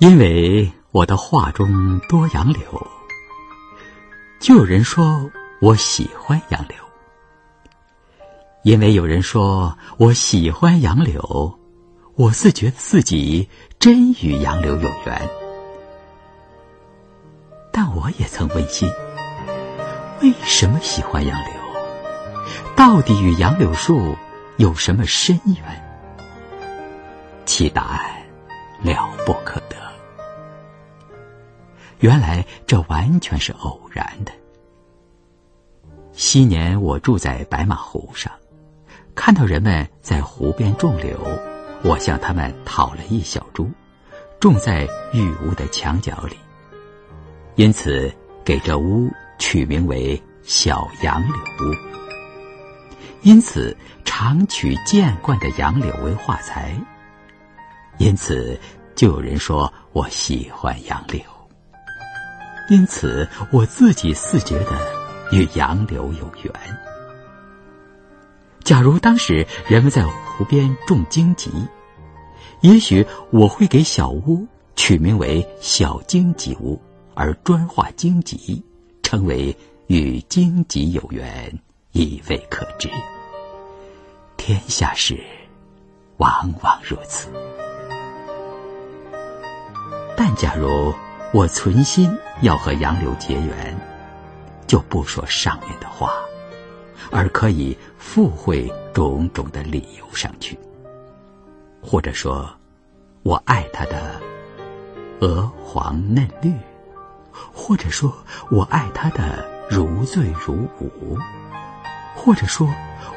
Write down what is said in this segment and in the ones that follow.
因为我的画中多杨柳，就有人说我喜欢杨柳。因为有人说我喜欢杨柳，我自觉自己真与杨柳有缘。但我也曾问心：为什么喜欢杨柳？到底与杨柳树有什么深缘？其答案了不可。原来这完全是偶然的。昔年我住在白马湖上，看到人们在湖边种柳，我向他们讨了一小株，种在玉屋的墙角里，因此给这屋取名为“小杨柳屋”。因此常取见惯的杨柳为画材，因此就有人说我喜欢杨柳。因此，我自己似觉得与杨柳有缘。假如当时人们在湖边种荆棘，也许我会给小屋取名为“小荆棘屋”，而专画荆棘，称为与荆棘有缘，亦未可知。天下事，往往如此。但假如我存心。要和杨柳结缘，就不说上面的话，而可以附会种种的理由上去。或者说，我爱它的鹅黄嫩绿；或者说我爱它的如醉如舞；或者说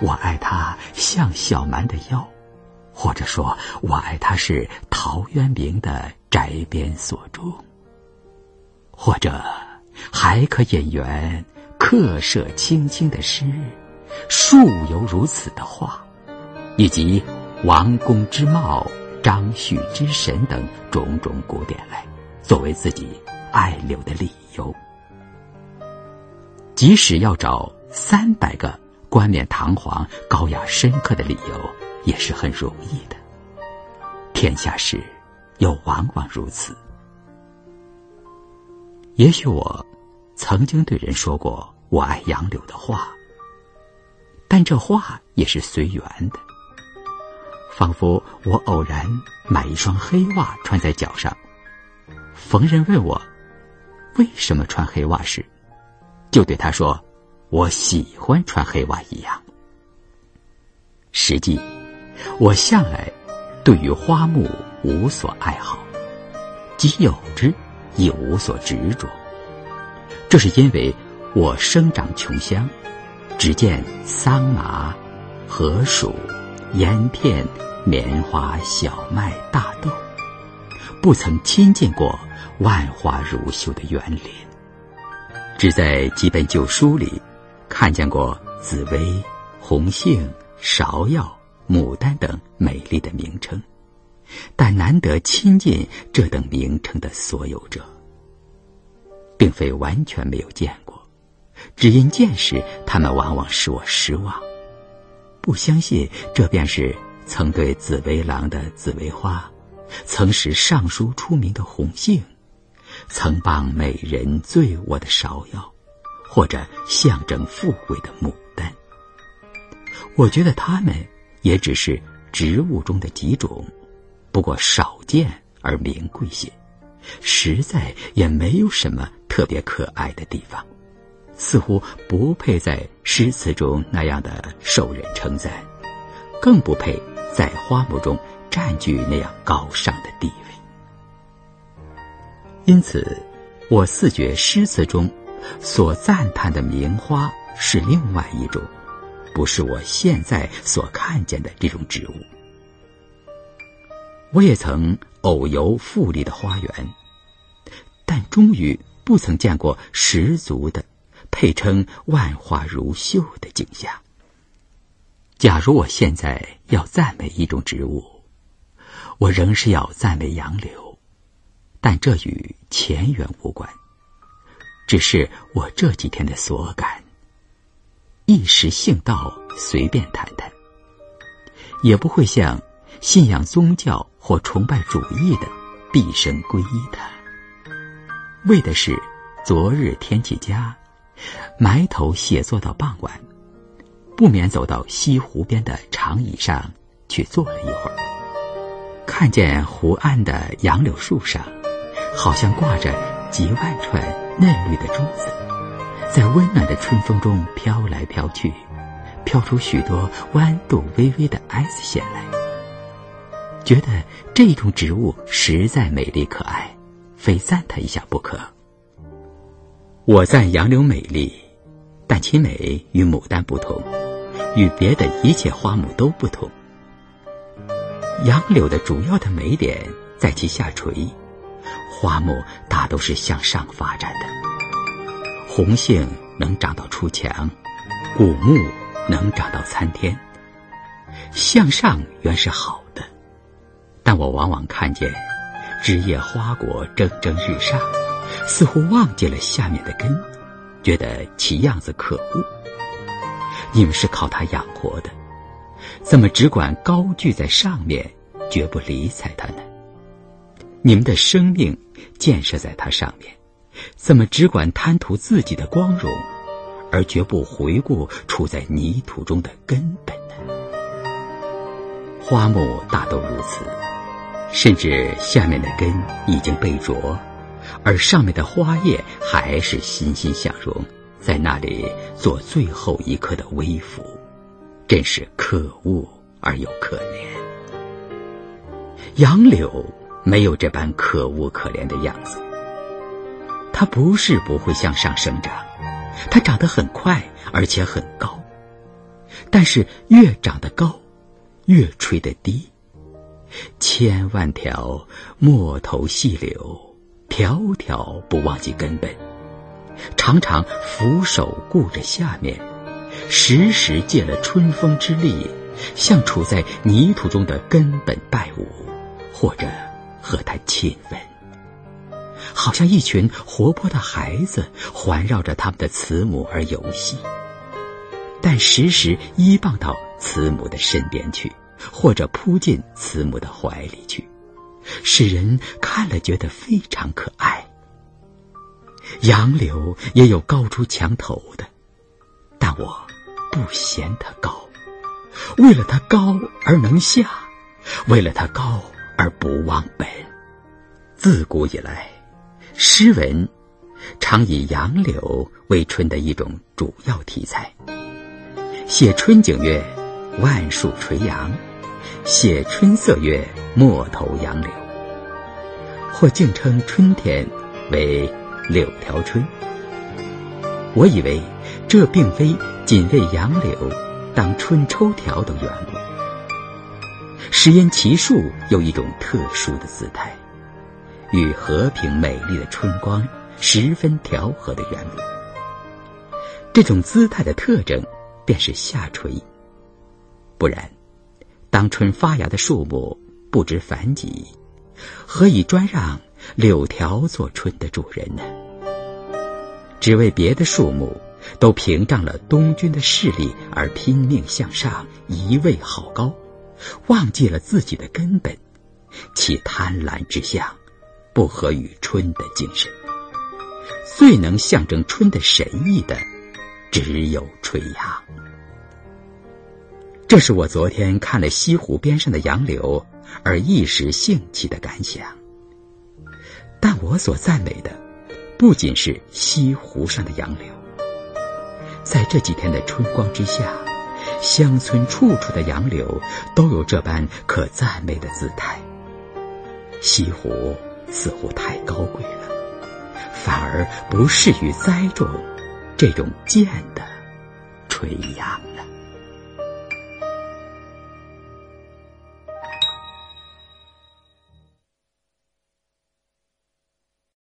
我爱它像小蛮的腰；或者说我爱它是陶渊明的宅边所种。或者还可引援客舍青青的诗，数犹如此的话，以及王公之貌、张旭之神等种种古典来，作为自己爱柳的理由。即使要找三百个冠冕堂皇、高雅深刻的理由，也是很容易的。天下事，又往往如此。也许我曾经对人说过我爱杨柳的话，但这话也是随缘的。仿佛我偶然买一双黑袜穿在脚上，逢人问我为什么穿黑袜时，就对他说我喜欢穿黑袜一样。实际，我向来对于花木无所爱好，即有之。亦无所执着，这是因为我生长穷乡，只见桑麻、禾黍、烟片、棉花、小麦、大豆，不曾亲近过万花如绣的园林，只在几本旧书里看见过紫薇、红杏、芍药、牡丹等美丽的名称。但难得亲近这等名称的所有者，并非完全没有见过，只因见时他们往往使我失望。不相信这便是曾对紫薇郎的紫薇花，曾使尚书出名的红杏，曾帮美人醉卧的芍药，或者象征富贵的牡丹。我觉得它们也只是植物中的几种。不过少见而名贵些，实在也没有什么特别可爱的地方，似乎不配在诗词中那样的受人称赞，更不配在花木中占据那样高尚的地位。因此，我似觉诗词中所赞叹的名花是另外一种，不是我现在所看见的这种植物。我也曾偶游富丽的花园，但终于不曾见过十足的配称万花如绣的景象。假如我现在要赞美一种植物，我仍是要赞美杨柳，但这与前缘无关，只是我这几天的所感，一时兴到随便谈谈，也不会像。信仰宗教或崇拜主义的，毕生皈依它，为的是昨日天气佳，埋头写作到傍晚，不免走到西湖边的长椅上去坐了一会儿，看见湖岸的杨柳树上，好像挂着几万串嫩绿的珠子，在温暖的春风中飘来飘去。飘出许多弯度微微的 S 线来，觉得这种植物实在美丽可爱，非赞它一下不可。我赞杨柳美丽，但其美与牡丹不同，与别的一切花木都不同。杨柳的主要的美点在其下垂，花木大都是向上发展的，红杏能长到出墙，古木。能长到参天，向上原是好，但我往往看见枝叶花果蒸蒸日上，似乎忘记了下面的根，觉得其样子可恶。你们是靠它养活的，怎么只管高踞在上面，绝不理睬它呢？你们的生命建设在它上面，怎么只管贪图自己的光荣？而绝不回顾处在泥土中的根本呢？花木大都如此，甚至下面的根已经被啄，而上面的花叶还是欣欣向荣，在那里做最后一刻的微服，真是可恶而又可怜。杨柳没有这般可恶可怜的样子，它不是不会向上生长。它长得很快，而且很高，但是越长得高，越垂得低。千万条陌头细柳，条条不忘记根本，常常俯首顾着下面，时时借了春风之力，向处在泥土中的根本拜舞，或者和他亲吻。好像一群活泼的孩子环绕着他们的慈母而游戏，但时时依傍到慈母的身边去，或者扑进慈母的怀里去，使人看了觉得非常可爱。杨柳也有高出墙头的，但我不嫌它高，为了它高而能下，为了它高而不忘本。自古以来。诗文常以杨柳为春的一种主要题材。写春景曰：“万树垂杨。”写春色曰：“陌头杨柳。”或竟称春天为“柳条春”。我以为这并非仅为杨柳当春抽条的缘故，是因其树有一种特殊的姿态。与和平美丽的春光十分调和的缘故，这种姿态的特征便是下垂。不然，当春发芽的树木不知繁几，何以专让柳条做春的主人呢？只为别的树木都屏障了东君的势力而拼命向上，一味好高，忘记了自己的根本，其贪婪之相。不合于春的精神，最能象征春的神意的，只有垂杨。这是我昨天看了西湖边上的杨柳而一时兴起的感想。但我所赞美的，不仅是西湖上的杨柳，在这几天的春光之下，乡村处处的杨柳都有这般可赞美的姿态。西湖。似乎太高贵了，反而不适于栽种这种贱的垂杨。